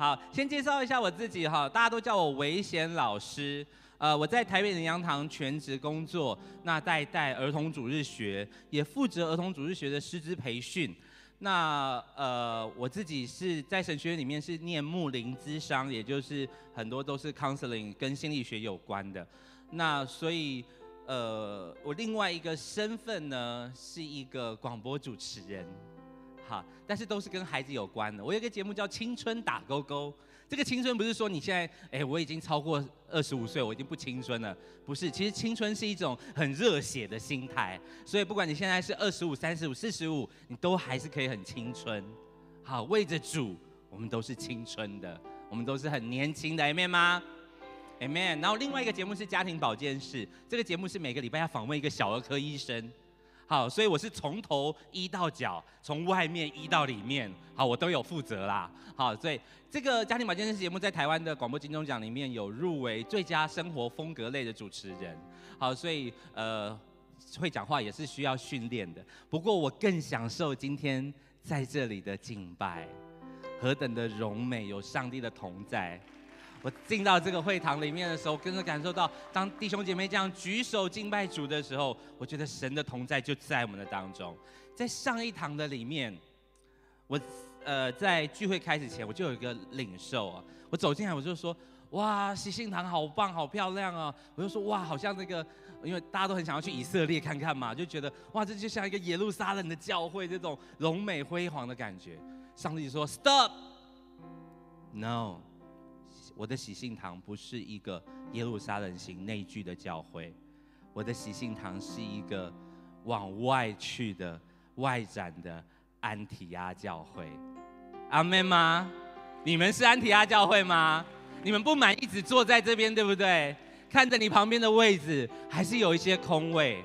好，先介绍一下我自己哈，大家都叫我维贤老师。呃，我在台北仁阳堂全职工作，那带带儿童主日学，也负责儿童主日学的师资培训。那呃，我自己是在神学院里面是念木林之商，也就是很多都是 counseling 跟心理学有关的。那所以呃，我另外一个身份呢，是一个广播主持人。好，但是都是跟孩子有关的。我有个节目叫《青春打勾勾》，这个青春不是说你现在，哎，我已经超过二十五岁，我已经不青春了，不是。其实青春是一种很热血的心态，所以不管你现在是二十五、三十五、四十五，你都还是可以很青春。好，为着主，我们都是青春的，我们都是很年轻的，Amen 吗？Amen。然后另外一个节目是家庭保健室，这个节目是每个礼拜要访问一个小儿科医生。好，所以我是从头医到脚，从外面医到里面，好，我都有负责啦。好，所以这个家庭保健室节目在台湾的广播金钟奖里面有入围最佳生活风格类的主持人。好，所以呃，会讲话也是需要训练的。不过我更享受今天在这里的敬拜，何等的荣美，有上帝的同在。我进到这个会堂里面的时候，跟着感受到，当弟兄姐妹这样举手敬拜主的时候，我觉得神的同在就在我们的当中。在上一堂的里面，我呃在聚会开始前，我就有一个领受啊，我走进来我就说，哇，喜信堂好棒，好漂亮啊！我就说，哇，好像那个，因为大家都很想要去以色列看看嘛，就觉得，哇，这就像一个耶路撒冷的教会，这种荣美辉煌的感觉。上帝说，Stop，No。我的喜信堂不是一个耶路撒冷型内聚的教会，我的喜信堂是一个往外去的外展的安提亚教会。阿妹吗？你们是安提亚教会吗？你们不满一直坐在这边，对不对？看着你旁边的位置，还是有一些空位，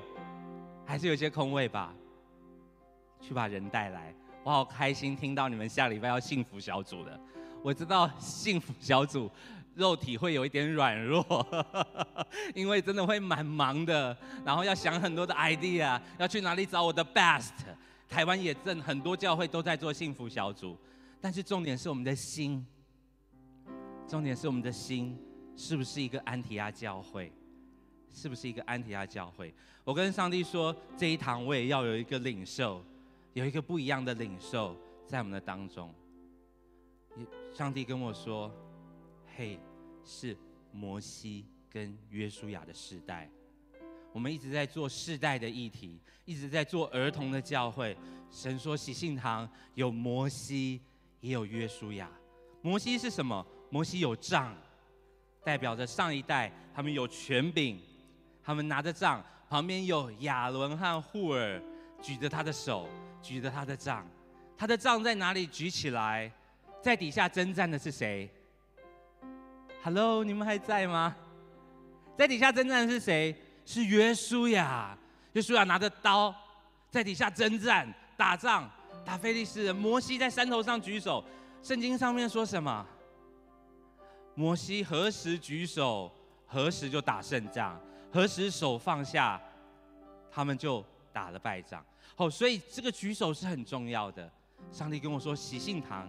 还是有些空位吧。去把人带来，我好开心听到你们下礼拜要幸福小组的。我知道幸福小组肉体会有一点软弱，因为真的会蛮忙的，然后要想很多的 idea，要去哪里找我的 best。台湾也正很多教会都在做幸福小组，但是重点是我们的心，重点是我们的心是不是一个安提亚教会？是不是一个安提亚教会？我跟上帝说，这一堂我也要有一个领受，有一个不一样的领受在我们的当中。上帝跟我说：“嘿，是摩西跟约书亚的世代，我们一直在做世代的议题，一直在做儿童的教会。神说喜信堂有摩西，也有约书亚。摩西是什么？摩西有杖，代表着上一代他们有权柄，他们拿着杖，旁边有亚伦和户尔举着他的手，举着他的杖。他的杖在哪里？举起来。”在底下征战的是谁？Hello，你们还在吗？在底下征战的是谁？是约书亚。约书亚拿着刀在底下征战、打仗、打非利士人。摩西在山头上举手。圣经上面说什么？摩西何时举手，何时就打胜仗；何时手放下，他们就打了败仗。哦，所以这个举手是很重要的。上帝跟我说：喜信堂。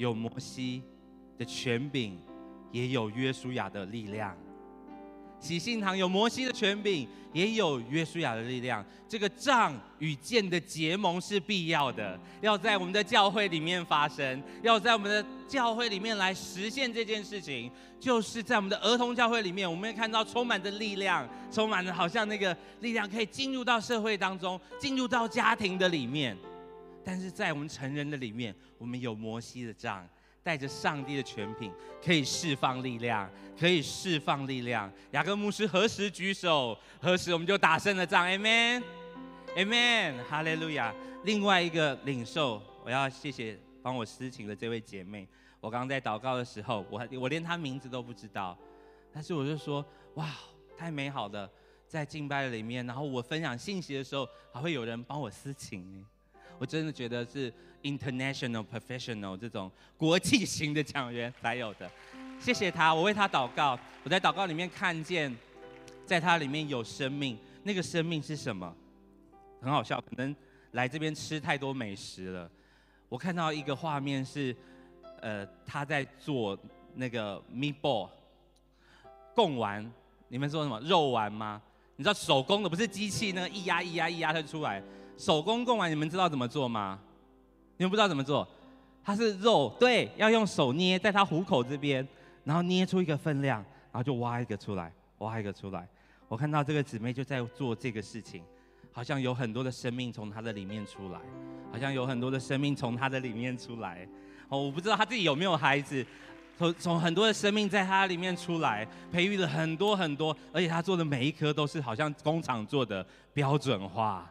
有摩西的权柄，也有约书亚的力量。喜信堂有摩西的权柄，也有约书亚的力量。这个杖与剑的结盟是必要的，要在我们的教会里面发生，要在我们的教会里面来实现这件事情。就是在我们的儿童教会里面，我们会看到充满着力量，充满着好像那个力量可以进入到社会当中，进入到家庭的里面。但是在我们成人的里面，我们有摩西的杖，带着上帝的权柄，可以释放力量，可以释放力量。雅各牧师何时举手，何时我们就打胜了仗。Amen，Amen，哈利路亚。另外一个领受，我要谢谢帮我私情的这位姐妹。我刚刚在祷告的时候，我我连她名字都不知道，但是我就说，哇，太美好了，在敬拜里面，然后我分享信息的时候，还会有人帮我私情。我真的觉得是 international professional 这种国际型的讲员才有的，谢谢他，我为他祷告。我在祷告里面看见，在他里面有生命，那个生命是什么？很好笑，可能来这边吃太多美食了。我看到一个画面是，呃，他在做那个 meatball 贡丸，你们说什么肉丸吗？你知道手工的不是机器，那个一压一压一压它出来。手工贡丸，你们知道怎么做吗？你们不知道怎么做？它是肉，对，要用手捏，在它虎口这边，然后捏出一个分量，然后就挖一个出来，挖一个出来。我看到这个姊妹就在做这个事情，好像有很多的生命从她的里面出来，好像有很多的生命从她的里面出来。哦，我不知道她自己有没有孩子，从从很多的生命在她里面出来，培育了很多很多，而且她做的每一颗都是好像工厂做的标准化。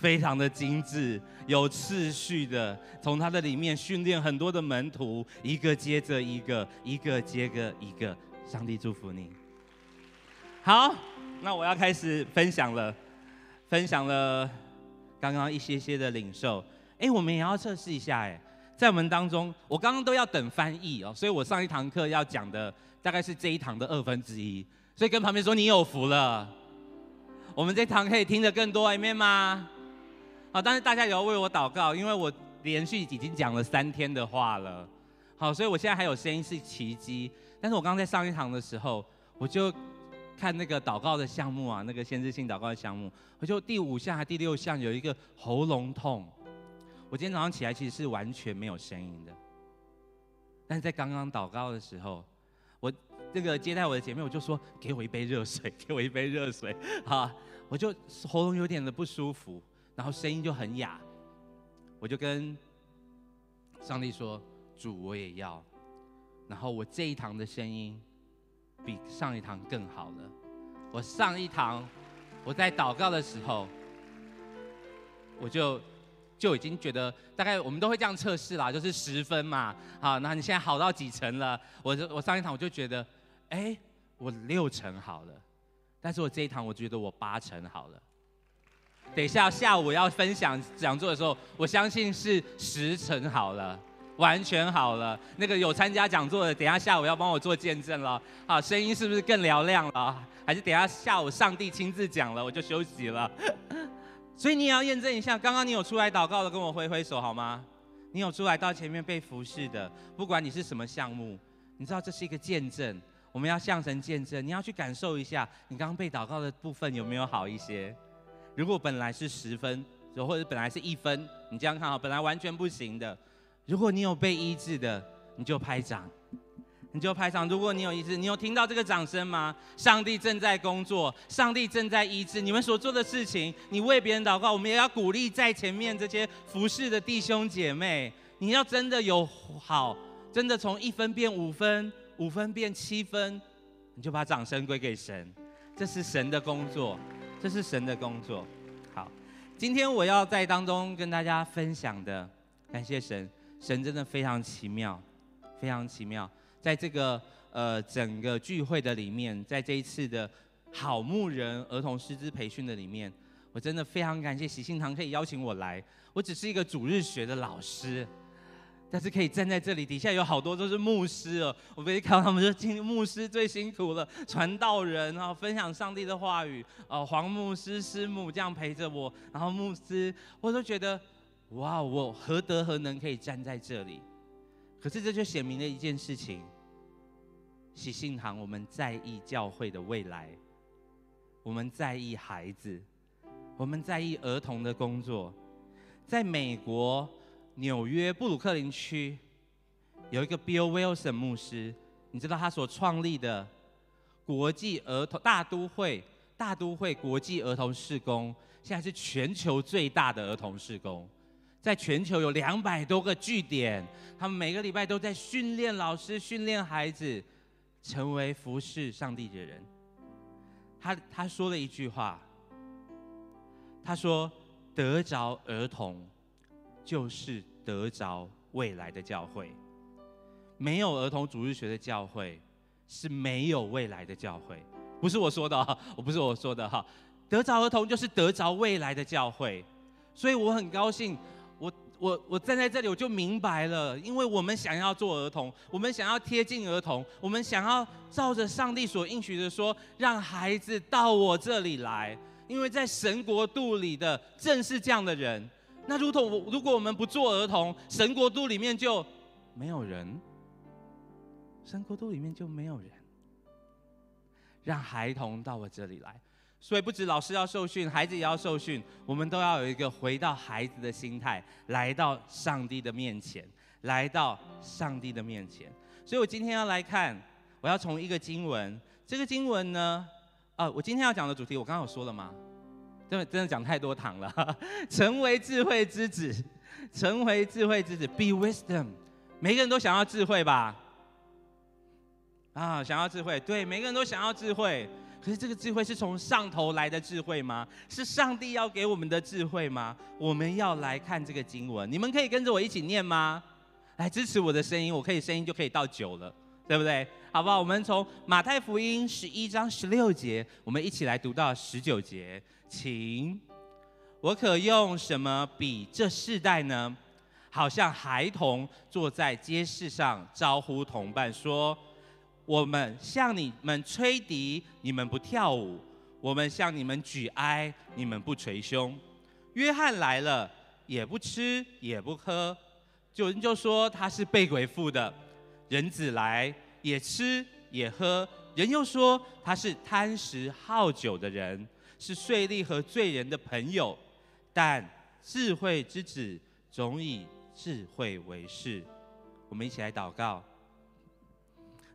非常的精致，有次序的，从他的里面训练很多的门徒，一个接着一个，一个接着一个。上帝祝福你。好，那我要开始分享了，分享了刚刚一些些的领受。哎，我们也要测试一下，哎，在我们当中，我刚刚都要等翻译哦，所以我上一堂课要讲的大概是这一堂的二分之一，所以跟旁边说你有福了，我们这堂可以听得更多一面吗？好，但是大家也要为我祷告，因为我连续已经讲了三天的话了。好，所以我现在还有声音是奇迹。但是我刚在上一堂的时候，我就看那个祷告的项目啊，那个先知性祷告的项目，我就第五项还第六项有一个喉咙痛。我今天早上起来其实是完全没有声音的。但是在刚刚祷告的时候，我这个接待我的姐妹，我就说给我一杯热水，给我一杯热水。好，我就喉咙有点的不舒服。然后声音就很哑，我就跟上帝说：“主，我也要。”然后我这一堂的声音比上一堂更好了。我上一堂我在祷告的时候，我就就已经觉得大概我们都会这样测试啦，就是十分嘛。好，那你现在好到几成了？我就我上一堂我就觉得，哎，我六成好了。但是我这一堂我觉得我八成好了。等一下下午要分享讲座的时候，我相信是时辰好了，完全好了。那个有参加讲座的，等一下下午要帮我做见证了。好，声音是不是更嘹亮了？还是等一下下午上帝亲自讲了，我就休息了。所以你也要验证一下，刚刚你有出来祷告的，跟我挥挥手好吗？你有出来到前面被服侍的，不管你是什么项目，你知道这是一个见证，我们要向神见证，你要去感受一下，你刚刚被祷告的部分有没有好一些？如果本来是十分，或者本来是一分，你这样看好，本来完全不行的。如果你有被医治的，你就拍掌，你就拍掌。如果你有医治，你有听到这个掌声吗？上帝正在工作，上帝正在医治你们所做的事情。你为别人祷告，我们也要鼓励在前面这些服侍的弟兄姐妹。你要真的有好，真的从一分变五分，五分变七分，你就把掌声归给神。这是神的工作。这是神的工作。好，今天我要在当中跟大家分享的，感谢神，神真的非常奇妙，非常奇妙。在这个呃整个聚会的里面，在这一次的好牧人儿童师资培训的里面，我真的非常感谢喜信堂可以邀请我来。我只是一个主日学的老师。但是可以站在这里，底下有好多都是牧师哦。我每次看到他们说，今天牧师最辛苦了，传道人啊，分享上帝的话语哦，黄牧师师母这样陪着我，然后牧师，我都觉得哇，我何德何能可以站在这里？可是这就显明了一件事情：喜信堂我们在意教会的未来，我们在意孩子，我们在意儿童的工作，在美国。纽约布鲁克林区有一个 Bill Wilson 牧师，你知道他所创立的国际儿童大都会大都会国际儿童事工，现在是全球最大的儿童事工，在全球有两百多个据点，他们每个礼拜都在训练老师、训练孩子，成为服侍上帝的人。他他说了一句话，他说：“得着儿童，就是。”得着未来的教会，没有儿童主日学的教会是没有未来的教会，不是我说的哈，我不是我说的哈。得着儿童就是得着未来的教会，所以我很高兴，我我我站在这里我就明白了，因为我们想要做儿童，我们想要贴近儿童，我们想要照着上帝所应许的说，让孩子到我这里来，因为在神国度里的正是这样的人。那如同我，如果我们不做儿童，神国度里面就没有人，神国度里面就没有人。让孩童到我这里来，所以不止老师要受训，孩子也要受训。我们都要有一个回到孩子的心态，来到上帝的面前，来到上帝的面前。所以我今天要来看，我要从一个经文，这个经文呢，啊，我今天要讲的主题，我刚刚有说了吗？真的真的讲太多糖了，成为智慧之子，成为智慧之子，be wisdom。每个人都想要智慧吧？啊，想要智慧，对，每个人都想要智慧。可是这个智慧是从上头来的智慧吗？是上帝要给我们的智慧吗？我们要来看这个经文，你们可以跟着我一起念吗？来支持我的声音，我可以声音就可以到九了，对不对？好不好？我们从马太福音十一章十六节，我们一起来读到十九节，请。我可用什么比这世代呢？好像孩童坐在街市上招呼同伴说。我们向你们吹笛，你们不跳舞；我们向你们举哀，你们不捶胸。约翰来了，也不吃也不喝，有人就说他是被鬼附的；人子来，也吃也喝，人又说他是贪食好酒的人，是税吏和罪人的朋友。但智慧之子总以智慧为事。我们一起来祷告。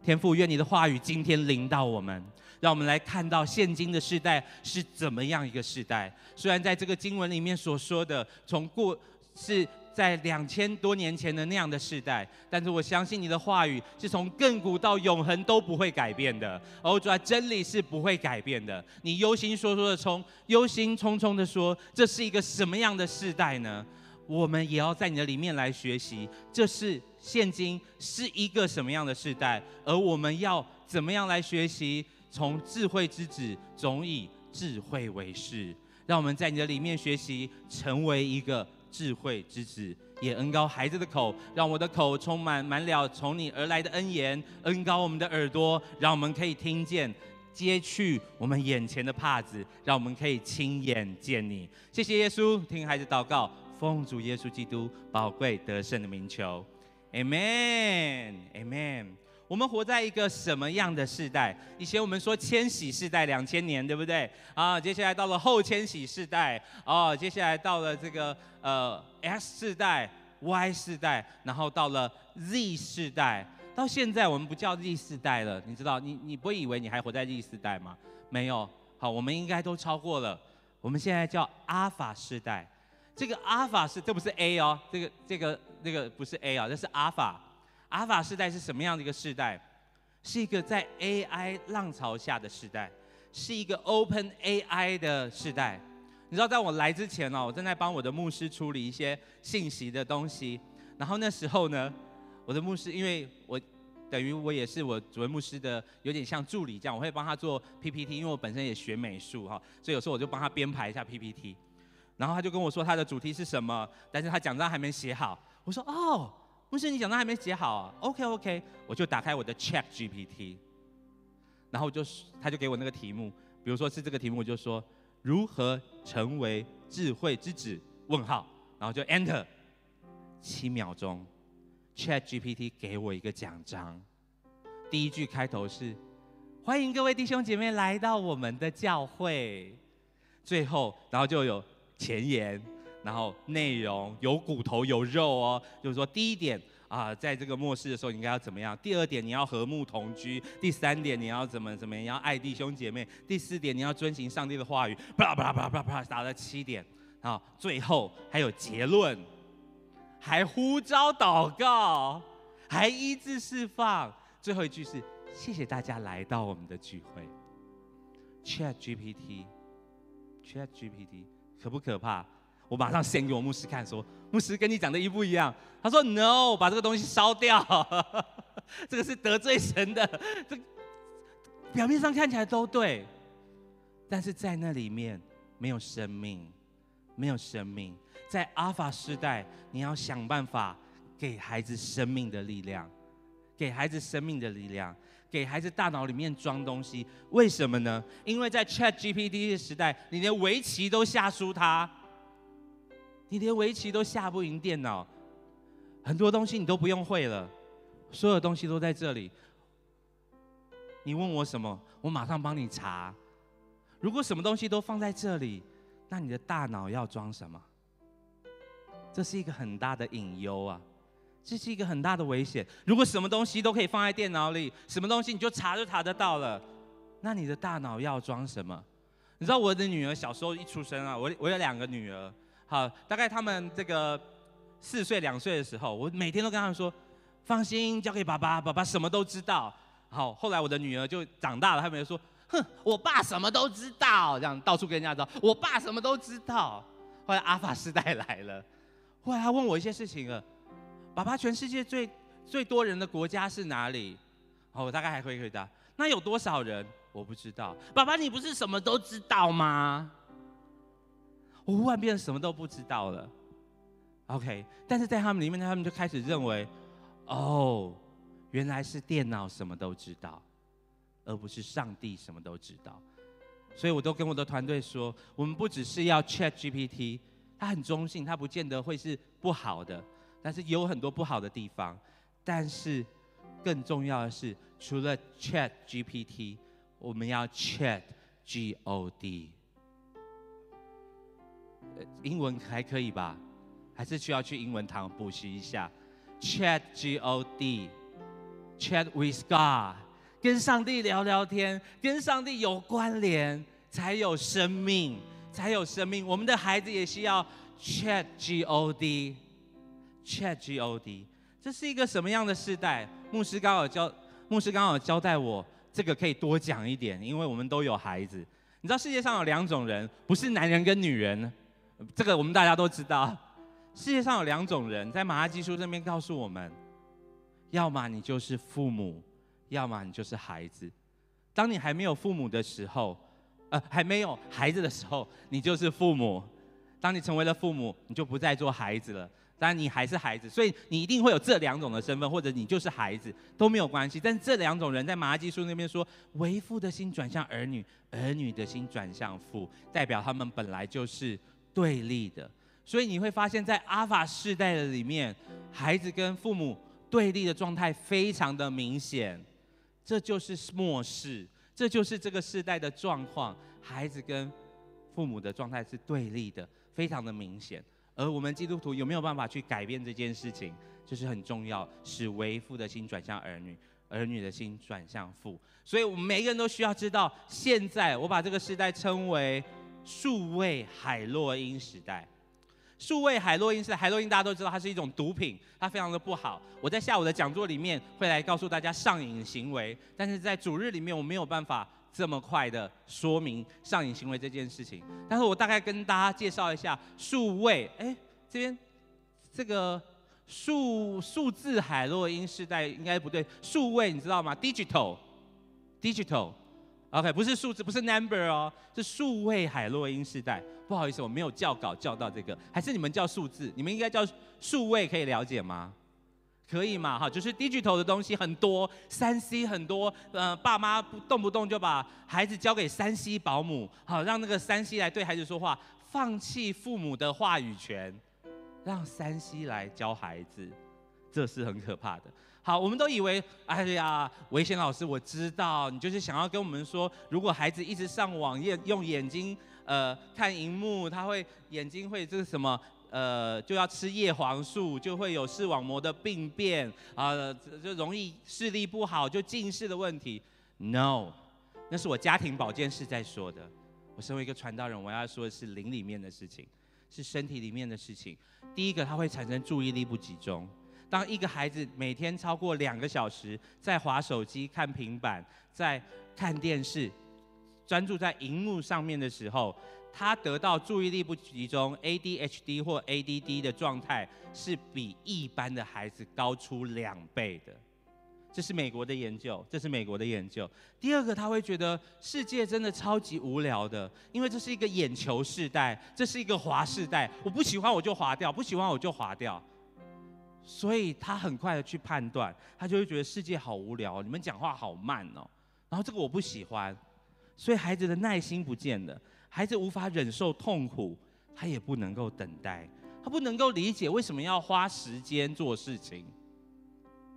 天父，愿你的话语今天临到我们，让我们来看到现今的时代是怎么样一个时代。虽然在这个经文里面所说的，从过是在两千多年前的那样的时代，但是我相信你的话语是从亘古到永恒都不会改变的。哦，主啊，真理是不会改变的。你忧心忡忡的冲忧心忡忡的说，这是一个什么样的时代呢？我们也要在你的里面来学习，这是现今是一个什么样的时代，而我们要怎么样来学习？从智慧之子总以智慧为师，让我们在你的里面学习，成为一个智慧之子，也恩高孩子的口，让我的口充满满了从你而来的恩言，恩高我们的耳朵，让我们可以听见，揭去我们眼前的帕子，让我们可以亲眼见你。谢谢耶稣，听孩子祷告。奉主耶稣基督宝贵得胜的名求，Amen，Amen。我们活在一个什么样的时代？以前我们说千禧世代，两千年，对不对？啊，接下来到了后千禧世代，哦，接下来到了这个呃 X 世代、Y 世代，然后到了 Z 世代，到现在我们不叫 Z 世代了。你知道，你你不会以为你还活在 Z 世代吗？没有，好，我们应该都超过了。我们现在叫阿法世代。这个阿法是，这不是 A 哦，这个这个那个不是 A 啊，这是阿法。阿法时代是什么样的一个时代？是一个在 AI 浪潮下的时代，是一个 Open AI 的时代。你知道，在我来之前哦，我正在帮我的牧师处理一些信息的东西。然后那时候呢，我的牧师，因为我等于我也是我主任牧师的，有点像助理这样，我会帮他做 PPT，因为我本身也学美术哈，所以有时候我就帮他编排一下 PPT。然后他就跟我说他的主题是什么，但是他讲章还没写好。我说哦，牧师你讲章还没写好啊？OK OK，我就打开我的 Chat GPT，然后就是他就给我那个题目，比如说是这个题目，就说如何成为智慧之子？问号，然后就 Enter，七秒钟，Chat GPT 给我一个奖章，第一句开头是欢迎各位弟兄姐妹来到我们的教会，最后然后就有。前言，然后内容有骨头有肉哦，就是说第一点啊，在这个末世的时候应该要怎么样？第二点你要和睦同居，第三点你要怎么怎么样？要爱弟兄姐妹，第四点你要遵行上帝的话语，啪啪啪啪啪，打到七点啊，最后还有结论，还呼召祷告，还医治释放，最后一句是谢谢大家来到我们的聚会。Chat GPT，Chat GPT。可不可怕？我马上先给我牧师看，说牧师跟你讲的一不一样。他说 No，把这个东西烧掉，这个是得罪神的。这表面上看起来都对，但是在那里面没有生命，没有生命。在阿法时代，你要想办法给孩子生命的力量，给孩子生命的力量。给孩子大脑里面装东西，为什么呢？因为在 Chat GPT 的时代，你连围棋都下输他，你连围棋都下不赢电脑。很多东西你都不用会了，所有东西都在这里。你问我什么，我马上帮你查。如果什么东西都放在这里，那你的大脑要装什么？这是一个很大的隐忧啊，这是一个很大的危险。如果什么东西都可以放在电脑里，什么东西你就查就查得到了，那你的大脑要装什么？你知道我的女儿小时候一出生啊，我我有两个女儿，好，大概他们这个四岁两岁的时候，我每天都跟他们说，放心交给爸爸，爸爸什么都知道。好，后来我的女儿就长大了，他们就说，哼，我爸什么都知道，这样到处跟人家说，我爸什么都知道。后来阿法时代来了，后来他问我一些事情了，爸爸，全世界最最多人的国家是哪里？好，我大概还可以回答，那有多少人？我不知道，爸爸，你不是什么都知道吗？我忽然变得什么都不知道了。OK，但是在他们里面，他们就开始认为，哦，原来是电脑什么都知道，而不是上帝什么都知道。所以我都跟我的团队说，我们不只是要 Chat GPT，它很中性，它不见得会是不好的，但是有很多不好的地方。但是更重要的是，除了 Chat GPT。我们要 Chat God O D，英文还可以吧？还是需要去英文堂补习一下？Chat G O D，Chat with God，跟上帝聊聊天，跟上帝有关联，才有生命，才有生命。我们的孩子也需要 Chat G O D，Chat G O D，这是一个什么样的时代？牧师刚好教，牧师刚好交代我。这个可以多讲一点，因为我们都有孩子。你知道世界上有两种人，不是男人跟女人，这个我们大家都知道。世界上有两种人，在马拉基书这边告诉我们：要么你就是父母，要么你就是孩子。当你还没有父母的时候，呃，还没有孩子的时候，你就是父母；当你成为了父母，你就不再做孩子了。当然，你还是孩子，所以你一定会有这两种的身份，或者你就是孩子都没有关系。但这两种人在马拉基书那边说，为父的心转向儿女，儿女的心转向父，代表他们本来就是对立的。所以你会发现在阿法世代的里面，孩子跟父母对立的状态非常的明显。这就是末世，这就是这个世代的状况，孩子跟父母的状态是对立的，非常的明显。而我们基督徒有没有办法去改变这件事情，就是很重要，使为父的心转向儿女，儿女的心转向父。所以，我们每一个人都需要知道，现在我把这个时代称为数位海洛因时代。数位海洛因是海洛因，大家都知道它是一种毒品，它非常的不好。我在下午的讲座里面会来告诉大家上瘾行为，但是在主日里面我没有办法。这么快的说明上瘾行为这件事情，但是我大概跟大家介绍一下数位，哎，这边这个数数字海洛因时代应该不对，数位你知道吗？digital，digital OK，不是数字，不是 number 哦，是数位海洛因时代。不好意思，我没有教稿教到这个，还是你们叫数字？你们应该叫数位，可以了解吗？可以嘛？哈，就是 digital 的东西很多，三 C 很多，呃，爸妈不动不动就把孩子交给三 C 保姆，好，让那个三 C 来对孩子说话，放弃父母的话语权，让三 C 来教孩子，这是很可怕的。好，我们都以为，哎呀，维贤老师，我知道你就是想要跟我们说，如果孩子一直上网页，用眼睛，呃，看荧幕，他会眼睛会这个什么？呃，就要吃叶黄素，就会有视网膜的病变啊，就容易视力不好，就近视的问题。No，那是我家庭保健室在说的。我身为一个传道人，我要说的是灵里面的事情，是身体里面的事情。第一个，它会产生注意力不集中。当一个孩子每天超过两个小时在划手机、看平板、在看电视，专注在荧幕上面的时候，他得到注意力不集中 （ADHD 或 ADD） 的状态，是比一般的孩子高出两倍的。这是美国的研究，这是美国的研究。第二个，他会觉得世界真的超级无聊的，因为这是一个眼球世代，这是一个滑世代。我不喜欢我就划掉，不喜欢我就划掉。所以他很快的去判断，他就会觉得世界好无聊，你们讲话好慢哦。然后这个我不喜欢，所以孩子的耐心不见了。孩子无法忍受痛苦，他也不能够等待。他不能够理解为什么要花时间做事情，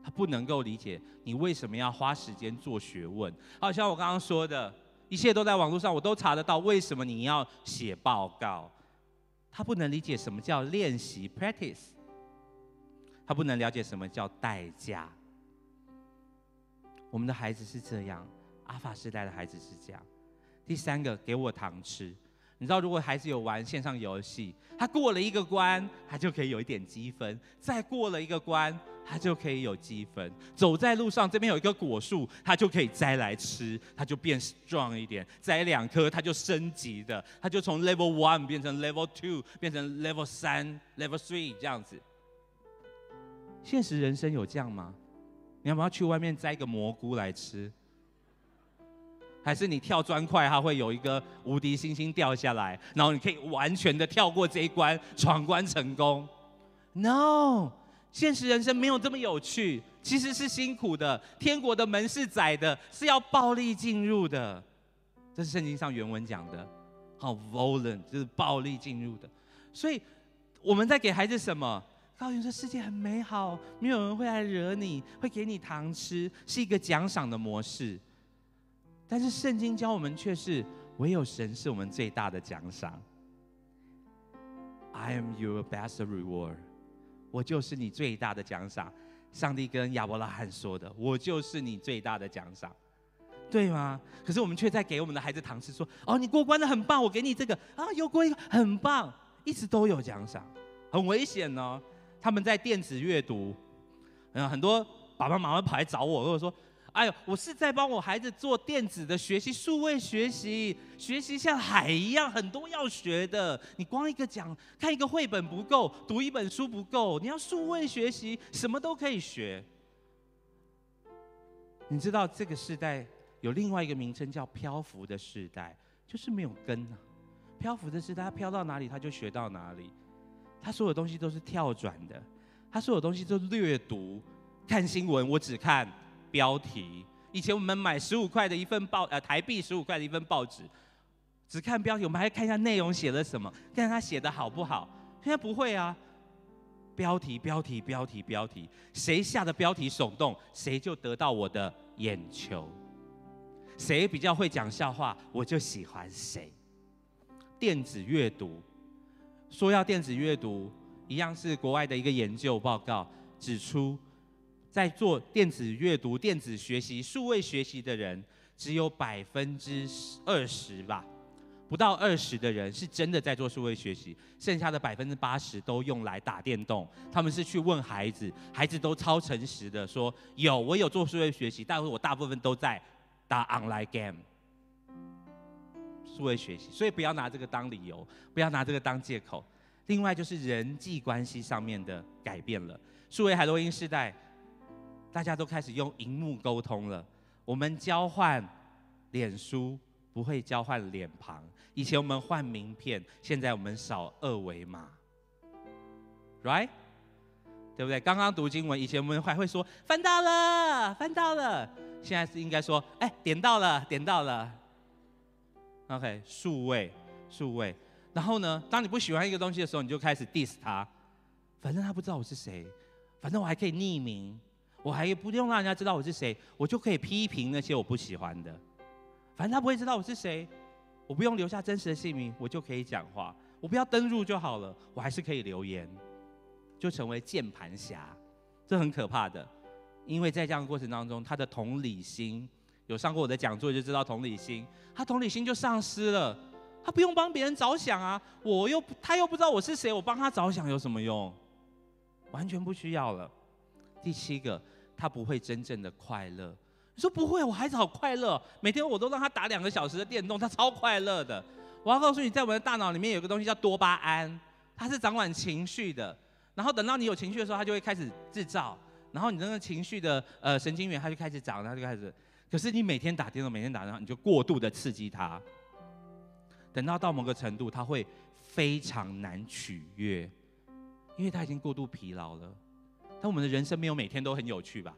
他不能够理解你为什么要花时间做学问。好像我刚刚说的，一切都在网络上，我都查得到。为什么你要写报告？他不能理解什么叫练习 （practice），他不能了解什么叫代价。我们的孩子是这样，阿法时代的孩子是这样。第三个，给我糖吃。你知道，如果孩子有玩线上游戏，他过了一个关，他就可以有一点积分；再过了一个关，他就可以有积分。走在路上，这边有一棵果树，他就可以摘来吃，他就变壮一点。摘两颗，他就升级的，他就从 level one 变成 level two，变成 level 三、level three 这样子。现实人生有这样吗？你要不要去外面摘个蘑菇来吃？还是你跳砖块，它会有一个无敌星星掉下来，然后你可以完全的跳过这一关，闯关成功？No，现实人生没有这么有趣，其实是辛苦的。天国的门是窄的，是要暴力进入的。这是圣经上原文讲的，好 violent，就是暴力进入的。所以我们在给孩子什么？告诉你说世界很美好，没有人会来惹你，会给你糖吃，是一个奖赏的模式。但是圣经教我们却是唯有神是我们最大的奖赏。I am your best reward，我就是你最大的奖赏。上帝跟亚伯拉罕说的，我就是你最大的奖赏，对吗？可是我们却在给我们的孩子糖吃，说哦，你过关的很棒，我给你这个啊，又过一个很棒，一直都有奖赏，很危险哦。他们在电子阅读，嗯，很多爸爸妈妈跑来找我，跟我说。哎呦，我是在帮我孩子做电子的学习，数位学习，学习像海一样，很多要学的。你光一个讲看一个绘本不够，读一本书不够，你要数位学习，什么都可以学。你知道这个时代有另外一个名称叫漂浮的时代，就是没有根啊。漂浮的时代，他飘到哪里他就学到哪里，他所有东西都是跳转的，他所有东西都略读，看新闻我只看。标题，以前我们买十五块的一份报，呃，台币十五块的一份报纸，只看标题，我们还看一下内容写了什么，看他写的好不好。现在不会啊，标题，标题，标题，标题，谁下的标题耸动，谁就得到我的眼球。谁比较会讲笑话，我就喜欢谁。电子阅读，说要电子阅读，一样是国外的一个研究报告指出。在做电子阅读、电子学习、数位学习的人，只有百分之二十吧，不到二十的人是真的在做数位学习，剩下的百分之八十都用来打电动。他们是去问孩子，孩子都超诚实的说：“有，我有做数位学习，但是我大部分都在打 online game。”数位学习，所以不要拿这个当理由，不要拿这个当借口。另外就是人际关系上面的改变了，数位海洛因时代。大家都开始用荧幕沟通了。我们交换脸书，不会交换脸庞。以前我们换名片，现在我们扫二维码，right？对不对？刚刚读经文，以前我们还会说翻到了，翻到了。现在是应该说，哎，点到了，点到了。OK，数位，数位。然后呢，当你不喜欢一个东西的时候，你就开始 diss 他。反正他不知道我是谁，反正我还可以匿名。我还不用让人家知道我是谁，我就可以批评那些我不喜欢的。反正他不会知道我是谁，我不用留下真实的姓名，我就可以讲话。我不要登入就好了，我还是可以留言，就成为键盘侠。这很可怕的，因为在这样的过程当中，他的同理心，有上过我的讲座就知道同理心，他同理心就丧失了。他不用帮别人着想啊，我又他又不知道我是谁，我帮他着想有什么用？完全不需要了。第七个，他不会真正的快乐。你说不会，我孩子好快乐，每天我都让他打两个小时的电动，他超快乐的。我要告诉你，在我们的大脑里面有个东西叫多巴胺，它是掌管情绪的。然后等到你有情绪的时候，它就会开始制造，然后你那个情绪的呃神经元它就开始长，它就开始。可是你每天打电动，每天打电动，你就过度的刺激它。等到到某个程度，它会非常难取悦，因为它已经过度疲劳了。但我们的人生没有每天都很有趣吧？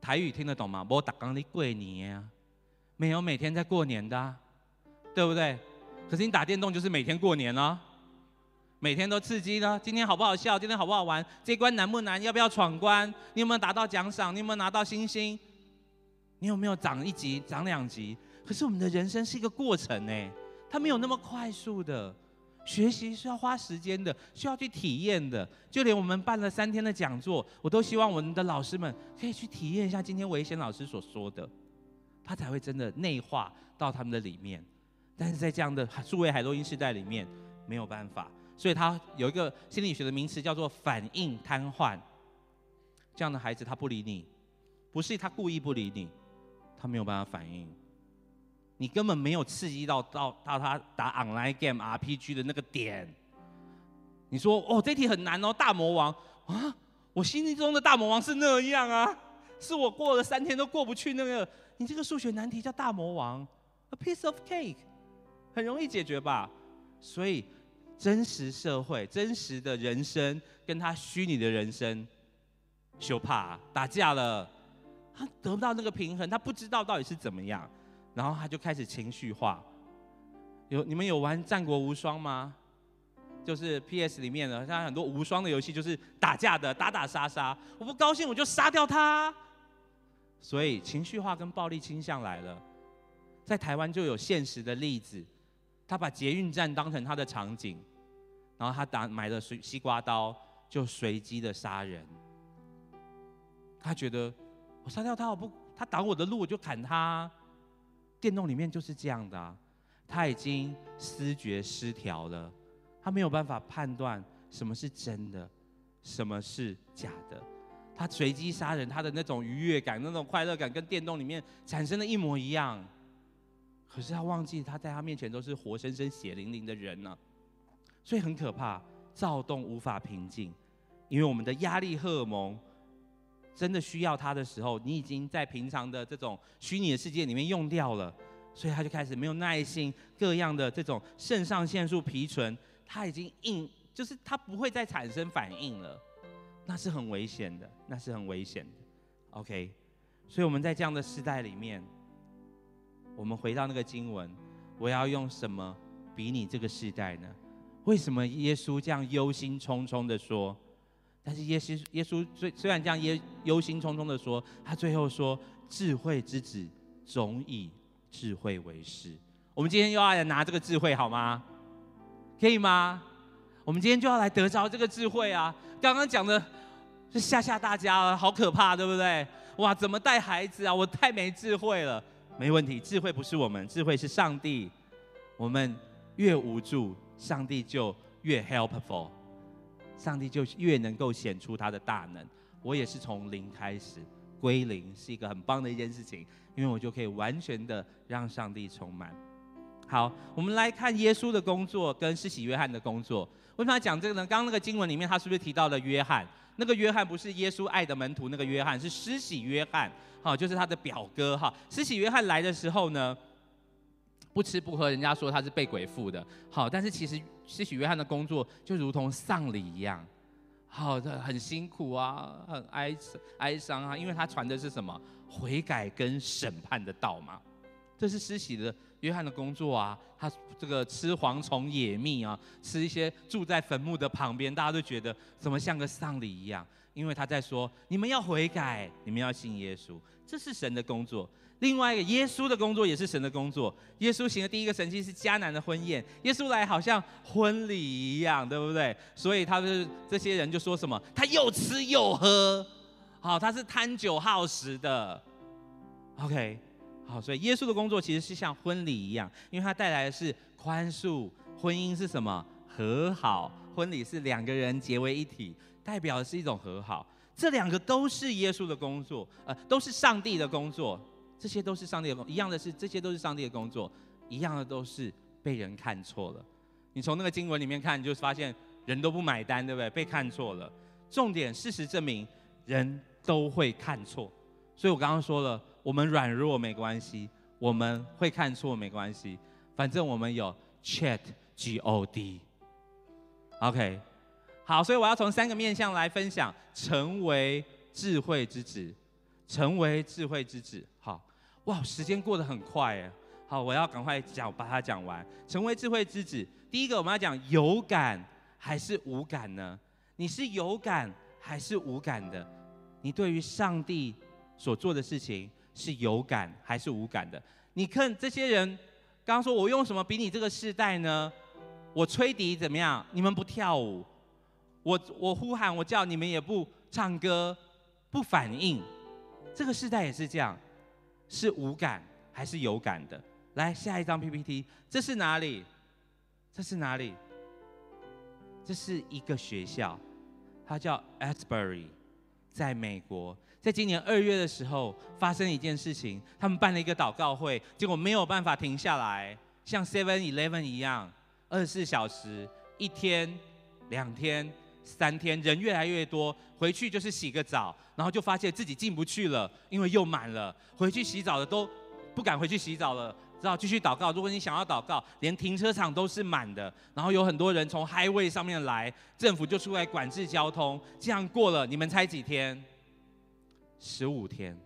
台语听得懂吗？我打刚的过年，没有每天在过年的，对不对？可是你打电动就是每天过年啊，每天都刺激呢？今天好不好笑？今天好不好玩？这关难不难？要不要闯关？你有没有达到奖赏？你有没有拿到星星？你有没有长一级、长两级？可是我们的人生是一个过程呢，它没有那么快速的。学习是要花时间的，需要去体验的。就连我们办了三天的讲座，我都希望我们的老师们可以去体验一下今天维贤老师所说的，他才会真的内化到他们的里面。但是在这样的数位海洛因时代里面，没有办法。所以他有一个心理学的名词叫做反应瘫痪。这样的孩子他不理你，不是他故意不理你，他没有办法反应。你根本没有刺激到到到他打 online game RPG 的那个点。你说哦，这题很难哦，大魔王啊，我心中的大魔王是那样啊，是我过了三天都过不去那个。你这个数学难题叫大魔王，a piece of cake，很容易解决吧？所以。真实社会、真实的人生跟他虚拟的人生，羞怕打架了，他得不到那个平衡，他不知道到底是怎么样，然后他就开始情绪化。有你们有玩《战国无双》吗？就是 PS 里面的，像很多无双的游戏就是打架的，打打杀杀。我不高兴我就杀掉他，所以情绪化跟暴力倾向来了。在台湾就有现实的例子，他把捷运站当成他的场景。然后他打买了西西瓜刀，就随机的杀人。他觉得我杀掉他，我不他挡我的路，我就砍他。电动里面就是这样的，他已经思觉失调了，他没有办法判断什么是真的，什么是假的。他随机杀人，他的那种愉悦感、那种快乐感，跟电动里面产生的一模一样。可是他忘记，他在他面前都是活生生、血淋淋的人呢。所以很可怕，躁动无法平静，因为我们的压力荷尔蒙真的需要它的时候，你已经在平常的这种虚拟的世界里面用掉了，所以他就开始没有耐心，各样的这种肾上腺素皮醇，它已经硬，就是它不会再产生反应了，那是很危险的，那是很危险的。OK，所以我们在这样的时代里面，我们回到那个经文，我要用什么比拟这个时代呢？为什么耶稣这样忧心忡忡的说？但是耶稣耶稣虽虽然这样忧忧心忡忡的说，他最后说：“智慧之子总以智慧为师。”我们今天又要来拿这个智慧好吗？可以吗？我们今天就要来得着这个智慧啊！刚刚讲的是吓吓大家了，好可怕，对不对？哇，怎么带孩子啊？我太没智慧了。没问题，智慧不是我们，智慧是上帝。我们越无助。上帝就越 helpful，上帝就越能够显出他的大能。我也是从零开始，归零是一个很棒的一件事情，因为我就可以完全的让上帝充满。好，我们来看耶稣的工作跟施洗约翰的工作。为什么要讲这个呢？刚刚那个经文里面，他是不是提到了约翰？那个约翰不是耶稣爱的门徒，那个约翰是施洗约翰，好，就是他的表哥哈。施洗约翰来的时候呢？不吃不喝，人家说他是被鬼附的。好，但是其实施洗约翰的工作就如同丧礼一样，好的很辛苦啊，很哀哀伤啊，因为他传的是什么悔改跟审判的道嘛。这是施洗的约翰的工作啊，他这个吃蝗虫野蜜啊，吃一些住在坟墓的旁边，大家都觉得怎么像个丧礼一样，因为他在说你们要悔改，你们要信耶稣，这是神的工作。另外一个，耶稣的工作也是神的工作。耶稣行的第一个神迹是迦南的婚宴，耶稣来好像婚礼一样，对不对？所以他是这些人就说什么，他又吃又喝，好，他是贪酒好食的。OK，好，所以耶稣的工作其实是像婚礼一样，因为他带来的是宽恕。婚姻是什么？和好。婚礼是两个人结为一体，代表的是一种和好。这两个都是耶稣的工作，呃，都是上帝的工作。这些都是上帝的工，一样的是，这些都是上帝的工作，一样的都是被人看错了。你从那个经文里面看，你就发现人都不买单，对不对？被看错了。重点，事实证明，人都会看错。所以我刚刚说了，我们软弱没关系，我们会看错没关系，反正我们有 Chat G O D。OK，好，所以我要从三个面向来分享，成为智慧之子，成为智慧之子。哇，时间过得很快哎！好，我要赶快讲，把它讲完。成为智慧之子，第一个我们要讲有感还是无感呢？你是有感还是无感的？你对于上帝所做的事情是有感还是无感的？你看这些人，刚刚说我用什么比你这个世代呢？我吹笛怎么样？你们不跳舞，我我呼喊我叫你们也不唱歌，不反应。这个世代也是这样，是无感还是有感的？来下一张 PPT，这是哪里？这是哪里？这是一个学校，它叫 Asbury，在美国。在今年二月的时候，发生一件事情，他们办了一个祷告会，结果没有办法停下来，像 Seven Eleven 一样，二十四小时，一天、两天、三天，人越来越多，回去就是洗个澡，然后就发现自己进不去了，因为又满了，回去洗澡的都不敢回去洗澡了。只好继续祷告。如果你想要祷告，连停车场都是满的，然后有很多人从 Highway 上面来，政府就出来管制交通。这样过了，你们猜几天？十五天。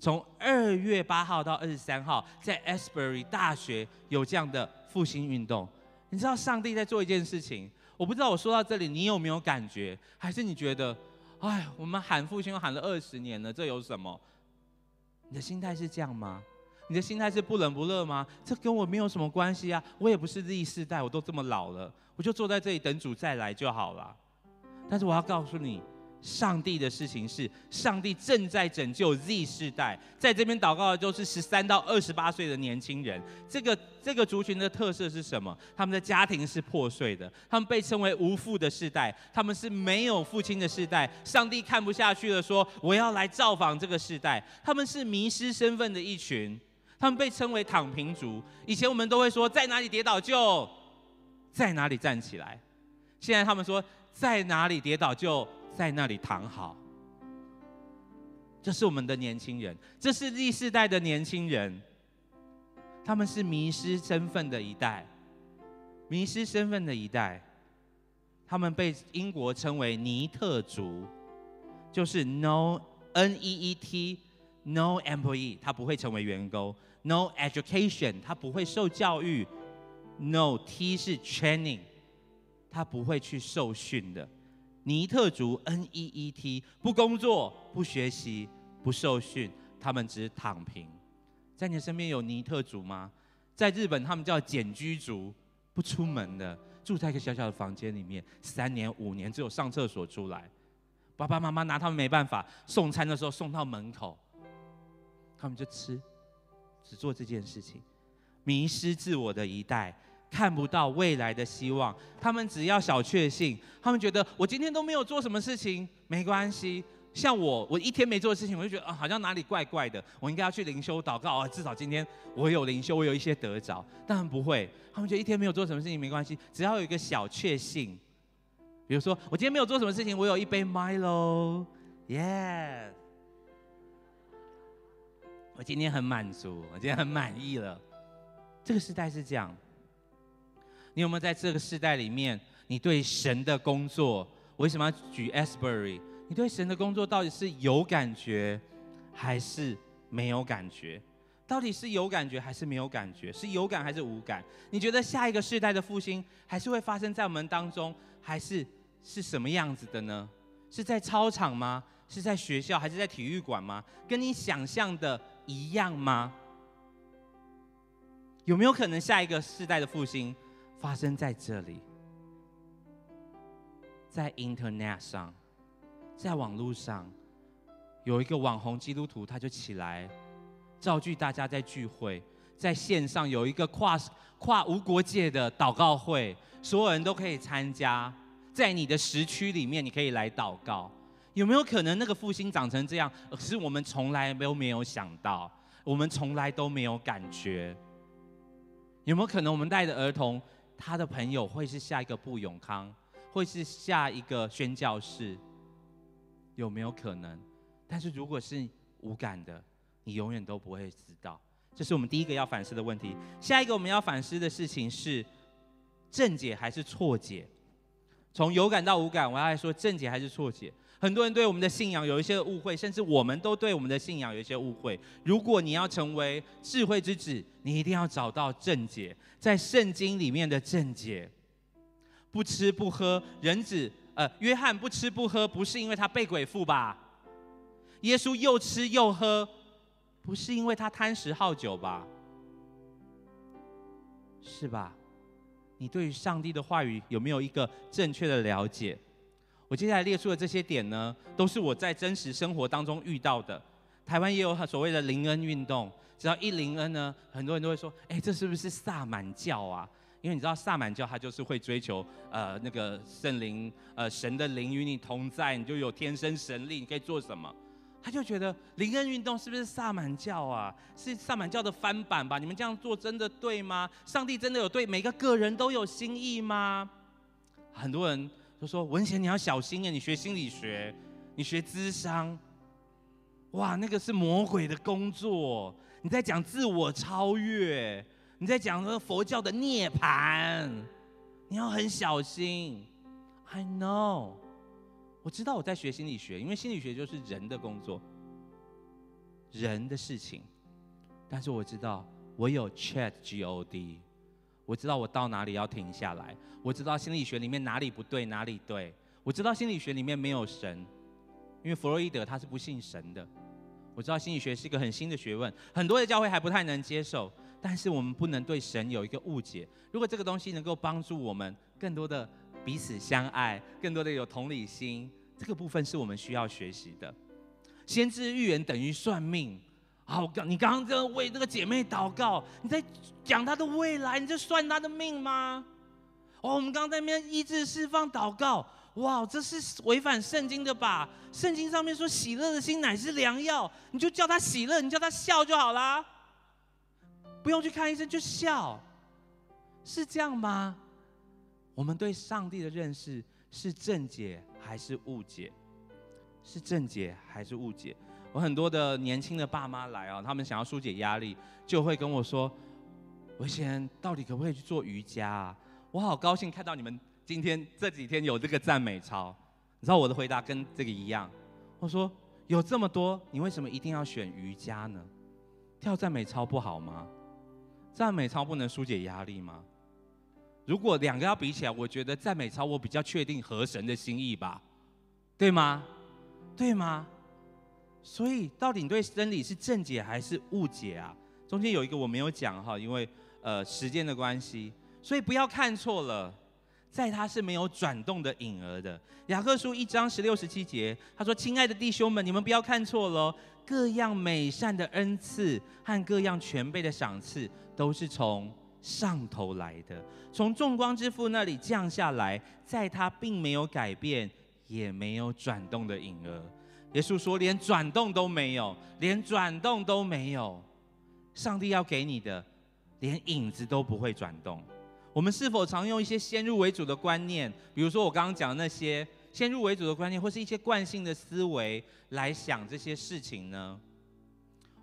从二月八号到二十三号，在 Asbury 大学有这样的复兴运动。你知道上帝在做一件事情。我不知道我说到这里，你有没有感觉？还是你觉得，哎，我们喊复兴喊了二十年了，这有什么？你的心态是这样吗？你的心态是不冷不热吗？这跟我没有什么关系啊！我也不是第世代，我都这么老了，我就坐在这里等主再来就好了。但是我要告诉你。上帝的事情是，上帝正在拯救 Z 世代，在这边祷告的都是十三到二十八岁的年轻人。这个这个族群的特色是什么？他们的家庭是破碎的，他们被称为无父的世代，他们是没有父亲的世代。上帝看不下去了，说我要来造访这个世代。他们是迷失身份的一群，他们被称为躺平族。以前我们都会说，在哪里跌倒就在哪里站起来，现在他们说在哪里跌倒就。在那里躺好，这是我们的年轻人，这是第四代的年轻人，他们是迷失身份的一代，迷失身份的一代，他们被英国称为尼特族，就是 no n e e t no employee，他不会成为员工，no education，他不会受教育，no t 是 training，他不会去受训的。尼特族 N E E T 不工作不学习不受训，他们只躺平。在你身边有尼特族吗？在日本他们叫简居族，不出门的，住在一个小小的房间里面，三年五年只有上厕所出来。爸爸妈妈拿他们没办法，送餐的时候送到门口，他们就吃，只做这件事情，迷失自我的一代。看不到未来的希望，他们只要小确幸，他们觉得我今天都没有做什么事情，没关系。像我，我一天没做的事情，我就觉得啊，好像哪里怪怪的，我应该要去灵修祷告啊，至少今天我有灵修，我有一些得着。但不会，他们觉得一天没有做什么事情没关系，只要有一个小确幸，比如说我今天没有做什么事情，我有一杯 Milo，yes，我今天很满足，我今天很满意了。这个时代是这样。你有没有在这个时代里面，你对神的工作，为什么要举 Asbury？你对神的工作到底是有感觉，还是没有感觉？到底是有感觉还是没有感觉？是有感还是无感？你觉得下一个世代的复兴还是会发生在我们当中，还是是什么样子的呢？是在操场吗？是在学校还是在体育馆吗？跟你想象的一样吗？有没有可能下一个世代的复兴？发生在这里，在 Internet 上，在网络上，有一个网红基督徒，他就起来，造句大家在聚会，在线上有一个跨跨无国界的祷告会，所有人都可以参加，在你的时区里面，你可以来祷告。有没有可能那个复兴长成这样，可是我们从来都没有想到，我们从来都没有感觉？有没有可能我们带的儿童？他的朋友会是下一个布永康，会是下一个宣教士，有没有可能？但是如果是无感的，你永远都不会知道。这是我们第一个要反思的问题。下一个我们要反思的事情是正解还是错解？从有感到无感，我要来说正解还是错解。很多人对我们的信仰有一些误会，甚至我们都对我们的信仰有一些误会。如果你要成为智慧之子，你一定要找到正解，在圣经里面的正解，不吃不喝，人子呃，约翰不吃不喝，不是因为他被鬼附吧？耶稣又吃又喝，不是因为他贪食好酒吧？是吧？你对于上帝的话语有没有一个正确的了解？我接下来列出的这些点呢，都是我在真实生活当中遇到的。台湾也有所谓的灵恩运动，只要一灵恩呢，很多人都会说：“哎，这是不是萨满教啊？”因为你知道萨满教它就是会追求呃那个圣灵呃神的灵与你同在，你就有天生神力，你可以做什么？他就觉得灵恩运动是不是萨满教啊？是萨满教的翻版吧？你们这样做真的对吗？上帝真的有对每个个人都有心意吗？很多人他说文贤你要小心啊，你学心理学，你学智商，哇，那个是魔鬼的工作。你在讲自我超越，你在讲那个佛教的涅槃，你要很小心。I know。我知道我在学心理学，因为心理学就是人的工作，人的事情。但是我知道我有 Chat G O D，我知道我到哪里要停下来。我知道心理学里面哪里不对，哪里对。我知道心理学里面没有神，因为弗洛伊德他是不信神的。我知道心理学是一个很新的学问，很多的教会还不太能接受。但是我们不能对神有一个误解。如果这个东西能够帮助我们更多的。彼此相爱，更多的有同理心，这个部分是我们需要学习的。先知预言等于算命。好，你刚刚在为那个姐妹祷告，你在讲她的未来，你在算她的命吗？哦，我们刚刚在那边医治释放祷告，哇，这是违反圣经的吧？圣经上面说喜乐的心乃是良药，你就叫她喜乐，你叫她笑就好啦，不用去看医生就笑，是这样吗？我们对上帝的认识是正解还是误解？是正解还是误解？我很多的年轻的爸妈来啊，他们想要疏解压力，就会跟我说：“文贤到底可不可以去做瑜伽啊？”我好高兴看到你们今天这几天有这个赞美操。你知道我的回答跟这个一样，我说：“有这么多，你为什么一定要选瑜伽呢？跳赞美操不好吗？赞美操不能疏解压力吗？”如果两个要比起来，我觉得赞美操我比较确定合神的心意吧，对吗？对吗？所以到底你对真理是正解还是误解啊？中间有一个我没有讲哈，因为呃时间的关系，所以不要看错了，在他是没有转动的影儿的。雅各书一章十六十七节，他说：“亲爱的弟兄们，你们不要看错了，各样美善的恩赐和各样全备的赏赐，都是从。”上头来的，从众光之父那里降下来，在他并没有改变，也没有转动的影儿。耶稣说，连转动都没有，连转动都没有。上帝要给你的，连影子都不会转动。我们是否常用一些先入为主的观念，比如说我刚刚讲的那些先入为主的观念，或是一些惯性的思维来想这些事情呢？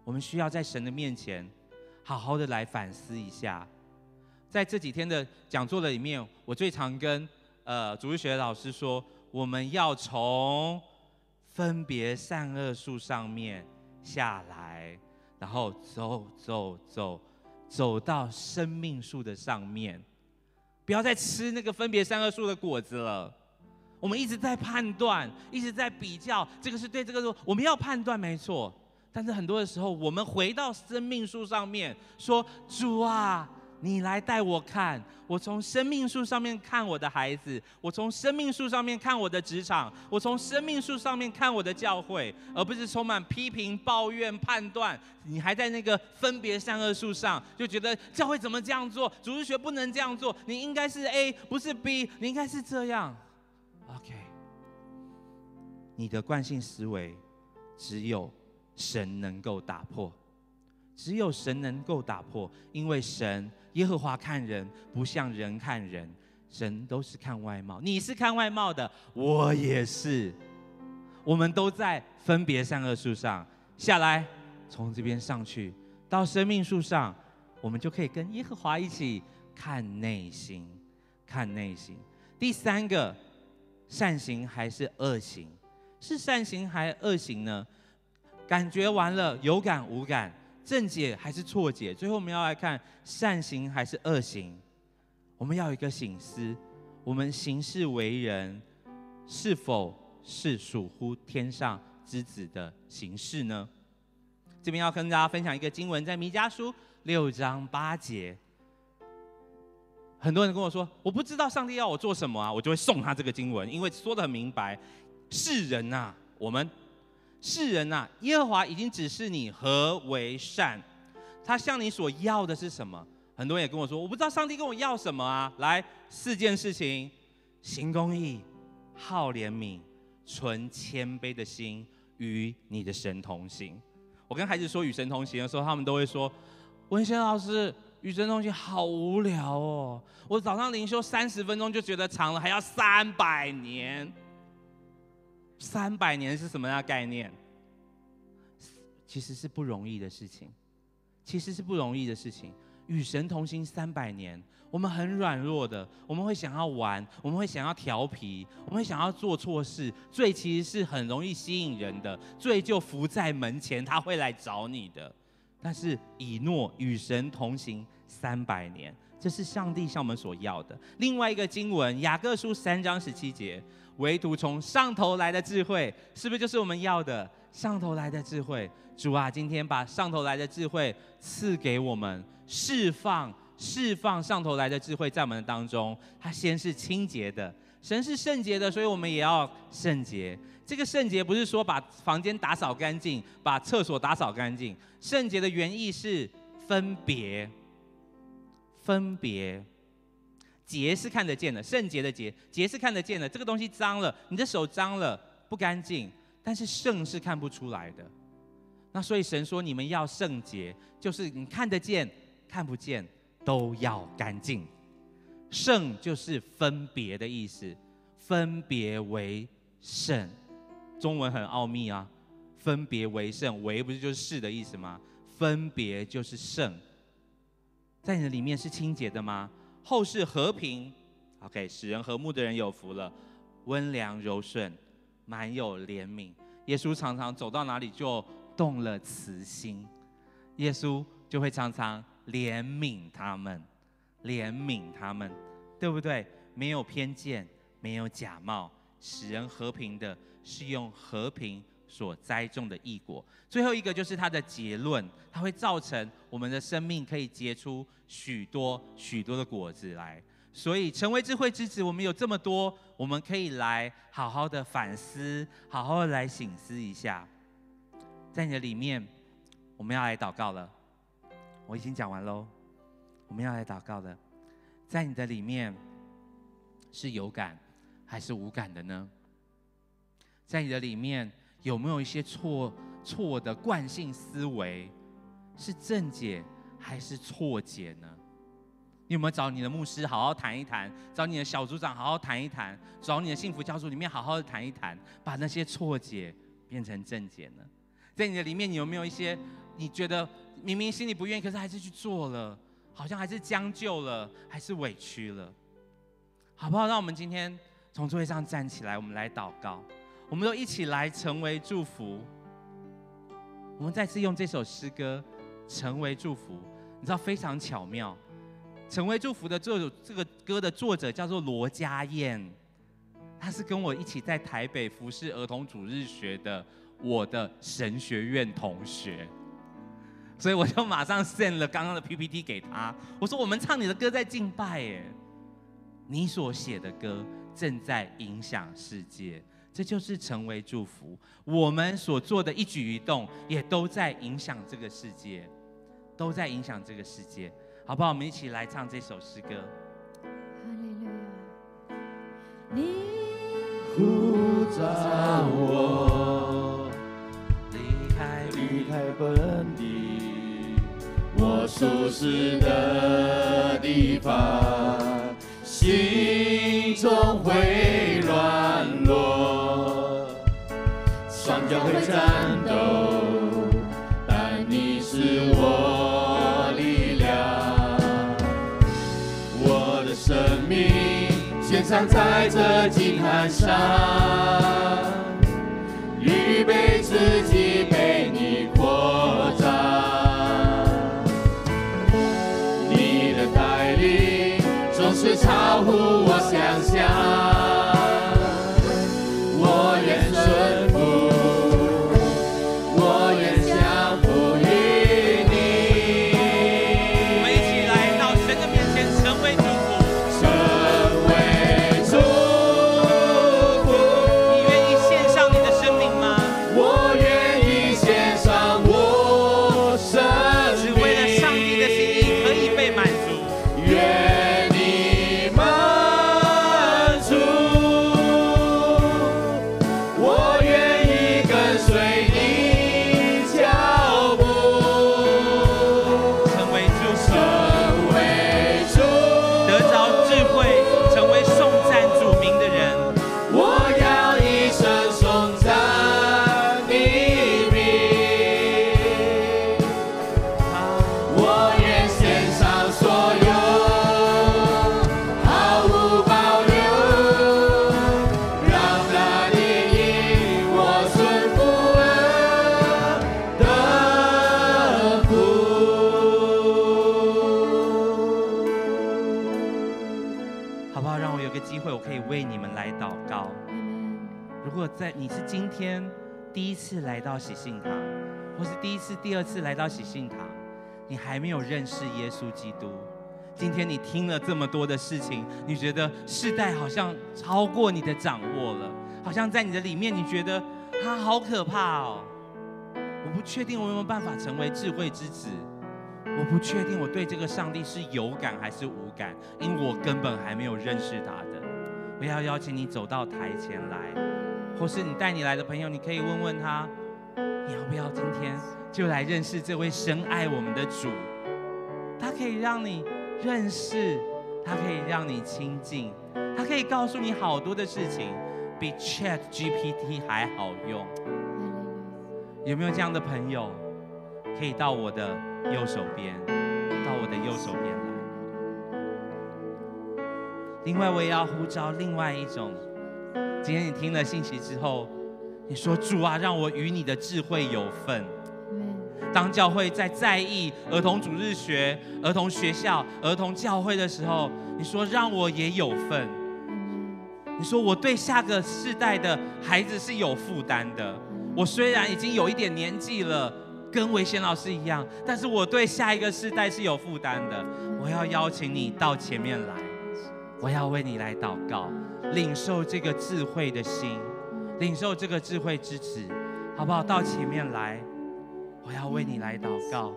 我们需要在神的面前，好好的来反思一下。在这几天的讲座的里面，我最常跟呃主日学老师说，我们要从分别善恶树上面下来，然后走走走，走到生命树的上面，不要再吃那个分别善恶树的果子了。我们一直在判断，一直在比较，这个是对，这个是我们要判断没错，但是很多的时候，我们回到生命树上面说，主啊。你来带我看，我从生命树上面看我的孩子，我从生命树上面看我的职场，我从生命树上面看我的教会，而不是充满批评、抱怨、判断。你还在那个分别善恶树上，就觉得教会怎么这样做，主日学不能这样做，你应该是 A 不是 B，你应该是这样。OK，你的惯性思维只有神能够打破，只有神能够打破，因为神。耶和华看人不像人看人，神都是看外貌。你是看外貌的，我也是。我们都在分别善恶树上下来，从这边上去到生命树上，我们就可以跟耶和华一起看内心，看内心。第三个，善行还是恶行？是善行还恶行呢？感觉完了，有感无感。正解还是错解？最后我们要来看善行还是恶行？我们要有一个醒思：我们行事为人，是否是属乎天上之子的形式呢？这边要跟大家分享一个经文，在弥迦书六章八节。很多人跟我说，我不知道上帝要我做什么啊，我就会送他这个经文，因为说的很明白。世人呐，我们世人呐，耶和华已经指示你何为善，他向你所要的是什么？很多人也跟我说，我不知道上帝跟我要什么啊。来，四件事情：行公义、好怜悯、存谦卑的心，与你的神同行。我跟孩子说与神同行的时候，他们都会说：文贤老师。与神同行好无聊哦！我早上灵修三十分钟就觉得长了，还要三百年。三百年是什么样的概念？其实是不容易的事情，其实是不容易的事情。与神同行三百年，我们很软弱的，我们会想要玩，我们会想要调皮，我们会想要做错事。罪其实是很容易吸引人的，罪就伏在门前，他会来找你的。但是以诺与神同行三百年，这是上帝向我们所要的。另外一个经文，雅各书三章十七节，唯独从上头来的智慧，是不是就是我们要的上头来的智慧？主啊，今天把上头来的智慧赐给我们，释放释放上头来的智慧在我们当中。它先是清洁的，神是圣洁的，所以我们也要圣洁。这个圣洁不是说把房间打扫干净，把厕所打扫干净。圣洁的原意是分别，分别。洁是看得见的，圣洁的洁，洁是看得见的。这个东西脏了，你的手脏了，不干净。但是圣是看不出来的。那所以神说你们要圣洁，就是你看得见、看不见都要干净。圣就是分别的意思，分别为圣。中文很奥秘啊，分别为圣，为不是就是是的意思吗？分别就是圣，在你的里面是清洁的吗？后世和平，OK，使人和睦的人有福了，温良柔顺，满有怜悯。耶稣常常走到哪里就动了慈心，耶稣就会常常怜悯他们，怜悯他们，对不对？没有偏见，没有假冒，使人和平的。是用和平所栽种的异果。最后一个就是它的结论，它会造成我们的生命可以结出许多许多的果子来。所以成为智慧之子，我们有这么多，我们可以来好好的反思，好好的来醒思一下。在你的里面，我们要来祷告了。我已经讲完喽，我们要来祷告了。在你的里面，是有感还是无感的呢？在你的里面有没有一些错错的惯性思维？是正解还是错解呢？你有没有找你的牧师好好谈一谈？找你的小组长好好谈一谈？找你的幸福教主里面好好的谈一谈，把那些错解变成正解呢？在你的里面，你有没有一些你觉得明明心里不愿意，可是还是去做了，好像还是将就了，还是委屈了？好不好？让我们今天从座位上站起来，我们来祷告。我们都一起来成为祝福。我们再次用这首诗歌《成为祝福》，你知道非常巧妙，《成为祝福》的这首这个歌的作者叫做罗家燕，他是跟我一起在台北服侍儿童主日学的我的神学院同学，所以我就马上 send 了刚刚的 PPT 给他，我说我们唱你的歌在敬拜耶，你所写的歌正在影响世界。这就是成为祝福。我们所做的一举一动，也都在影响这个世界，都在影响这个世界，好不好？我们一起来唱这首诗歌。哈利路亚！你呼召我离开离开本地，我熟悉的地方，心中会双脚会战斗，但你是我力量。我的生命献上在这金坛上，果在你是今天第一次来到喜信堂，或是第一次、第二次来到喜信堂，你还没有认识耶稣基督。今天你听了这么多的事情，你觉得世代好像超过你的掌握了，好像在你的里面，你觉得他好可怕哦。我不确定我有没有办法成为智慧之子，我不确定我对这个上帝是有感还是无感，因为我根本还没有认识他的。我要邀请你走到台前来，或是你带你来的朋友，你可以问问他，你要不要今天就来认识这位深爱我们的主？他可以让你。认识，他可以让你亲近，他可以告诉你好多的事情，比 Chat GPT 还好用。有没有这样的朋友，可以到我的右手边，到我的右手边来？另外，我也要呼召另外一种。今天你听了信息之后，你说主啊，让我与你的智慧有份。当教会在在意儿童主日学、儿童学校、儿童教会的时候，你说让我也有份。你说我对下个世代的孩子是有负担的。我虽然已经有一点年纪了，跟维贤老师一样，但是我对下一个世代是有负担的。我要邀请你到前面来，我要为你来祷告，领受这个智慧的心，领受这个智慧之子，好不好？到前面来。我要为你来祷告，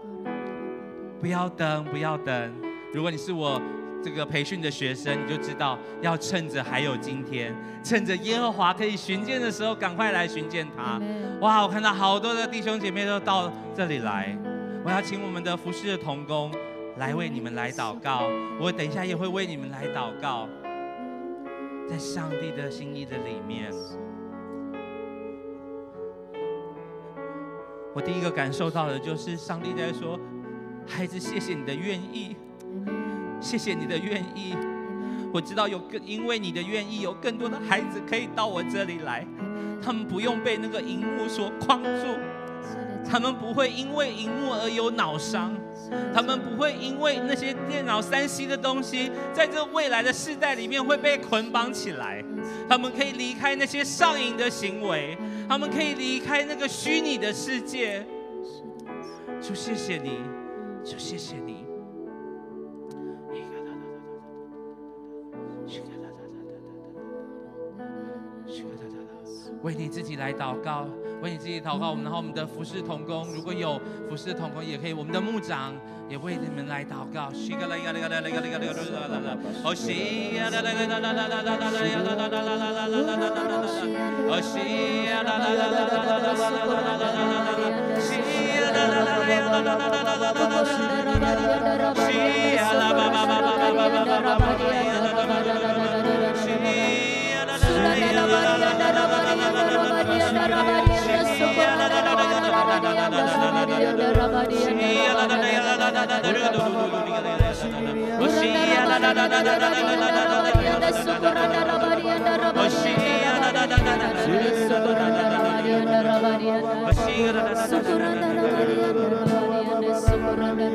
不要等，不要等。如果你是我这个培训的学生，你就知道要趁着还有今天，趁着耶和华可以寻见的时候，赶快来寻见他。哇，我看到好多的弟兄姐妹都到这里来。我要请我们的服侍的童工来为你们来祷告。我等一下也会为你们来祷告，在上帝的心意的里面。我第一个感受到的就是上帝在说：“孩子，谢谢你的愿意，谢谢你的愿意。我知道有更因为你的愿意，有更多的孩子可以到我这里来，他们不用被那个荧幕所框住，他们不会因为荧幕而有脑伤，他们不会因为那些电脑三 C 的东西，在这未来的世代里面会被捆绑起来，他们可以离开那些上瘾的行为。”他们可以离开那个虚拟的世界，就谢谢你，就谢谢你。为你自己来祷告，为你自己祷告。我们然后我们的服侍同工，如果有服侍同工也可以。我们的牧长也为你们来祷告。Sukuranda Sukuranda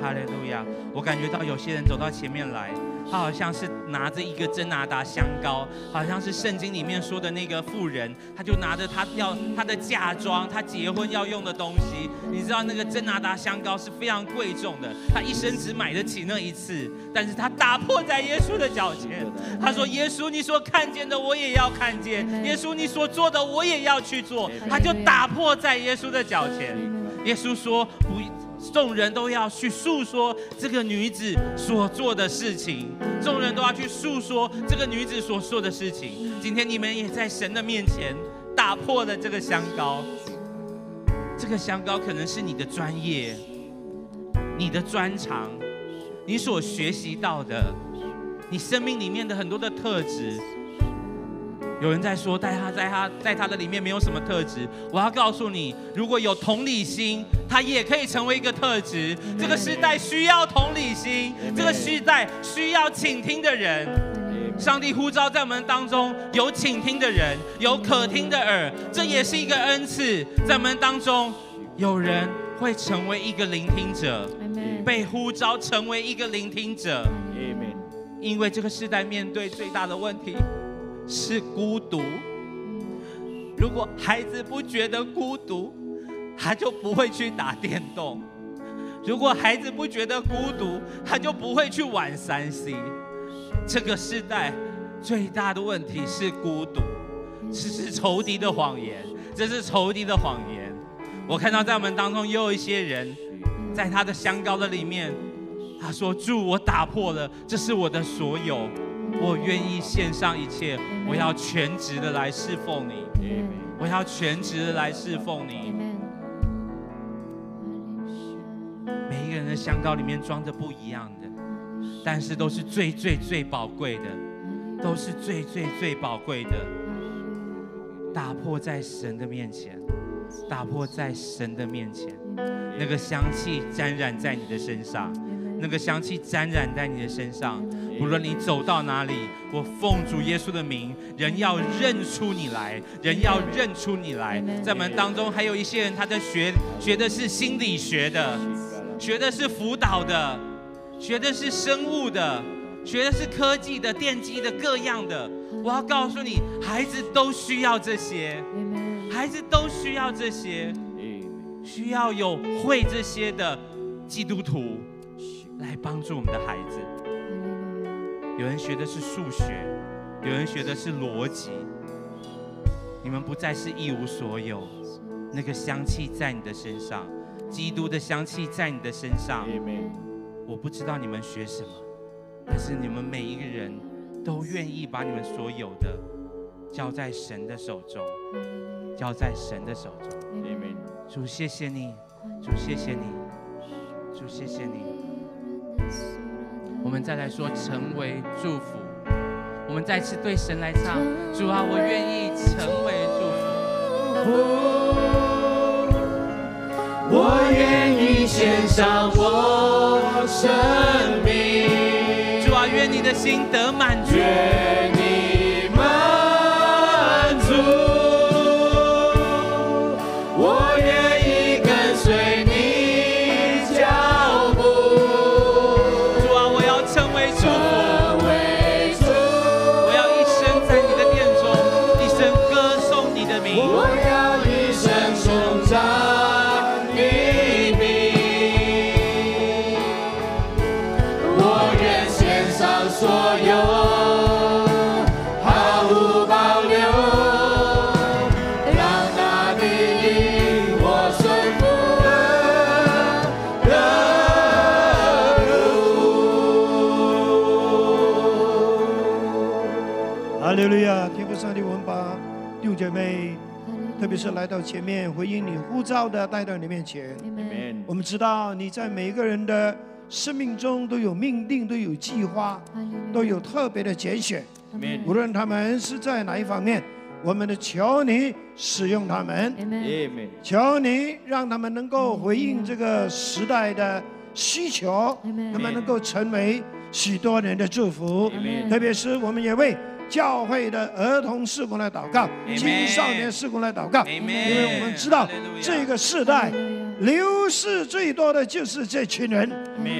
哈利路亚！我感觉到有些人走到前面来，他好像是拿着一个真拿达香膏，好像是圣经里面说的那个妇人，他就拿着他要他的嫁妆，他结婚要用的东西。你知道那个真拿达香膏是非常贵重的，他一生只买得起那一次，但是他打破在耶稣的脚前，他说：“耶稣，你所看见的我也要看见；耶稣，你所做的我也要去做。”他就打破在耶稣的脚前。耶稣说：“不。”众人都要去诉说这个女子所做的事情，众人都要去诉说这个女子所做的事情。今天你们也在神的面前打破了这个香膏，这个香膏可能是你的专业、你的专长、你所学习到的、你生命里面的很多的特质。有人在说，在他在他在他的里面没有什么特质。我要告诉你，如果有同理心，他也可以成为一个特质。这个时代需要同理心，这个时代需要倾听的人。上帝呼召在我们当中有倾听的人，有可听的耳，这也是一个恩赐。在我们当中，有人会成为一个聆听者，被呼召成为一个聆听者。因为这个时代面对最大的问题是孤独。如果孩子不觉得孤独，他就不会去打电动；如果孩子不觉得孤独，他就不会去玩三 C。这个时代最大的问题是孤独，这是仇敌的谎言，这是仇敌的谎言。我看到在我们当中也有一些人，在他的香膏的里面，他说：“主，我打破了，这是我的所有，我愿意献上一切，我要全职的来侍奉你，我要全职的来侍奉你。”每一个人的香膏里面装着不一样的。但是都是最最最宝贵的，都是最最最宝贵的。打破在神的面前，打破在神的面前，那个香气沾染在你的身上，那个香气沾染在你的身上。无论你走到哪里，我奉主耶稣的名，人要认出你来，人要认出你来。在门当中还有一些人，他在学学的是心理学的，学的是辅导的。学的是生物的，学的是科技的、电机的各样的。我要告诉你，孩子都需要这些，孩子都需要这些，需要有会这些的基督徒来帮助我们的孩子。有人学的是数学，有人学的是逻辑。你们不再是一无所有，那个香气在你的身上，基督的香气在你的身上。我不知道你们学什么，但是你们每一个人都愿意把你们所有的交在神的手中，交在神的手中。主谢谢你，主谢谢你，主谢谢你。我们再来说成为祝福，我们再次对神来唱：主啊，我愿意成为祝福，我愿意献上我。生命，主啊，愿你的心得满足。姐来到前面回应你呼召的，带到你面前。我们知道你在每一个人的生命中都有命定，都有计划，都有特别的拣选。无论他们是在哪一方面，我们的求你使用他们。求你让他们能够回应这个时代的需求，他们能够成为许多人的祝福。特别是我们也为。教会的儿童事工来祷告，青少年事工来祷告，因为我们知道这个世代流失最多的就是这群人，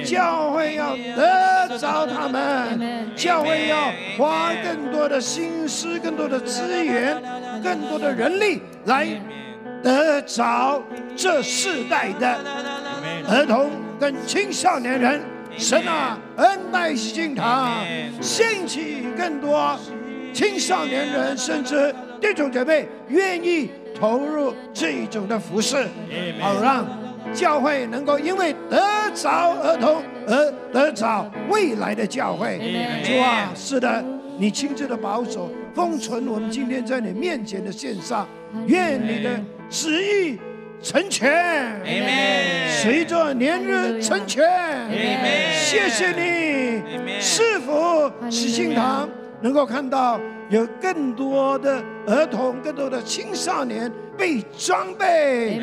教会要得着他们，教会要花更多的心思、更多的资源、更多的人力来得着这世代的儿童跟青少年人。神啊，恩待信堂，兴起更多。青少年人甚至弟兄姐妹愿意投入这一种的服饰，好让教会能够因为得着儿童而得着未来的教会。主啊，是的，你亲自的保守封存我们今天在你面前的献上，愿你的旨意成全。随着年日成全。谢谢你，是否喜信堂？能够看到有更多的儿童、更多的青少年被装备，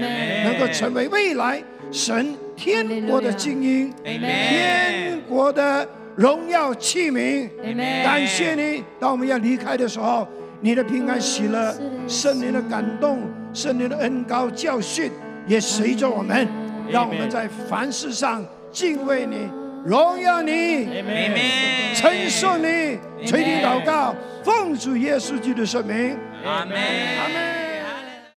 能够成为未来神天国的精英，天国的荣耀器皿。感谢你，当我们要离开的时候，你的平安喜乐、圣灵的感动、圣灵的恩高教训，也随着我们，让我们在凡事上敬畏你、荣耀你、称颂你、垂听祷告，奉主耶稣基督的圣名，阿门，阿门。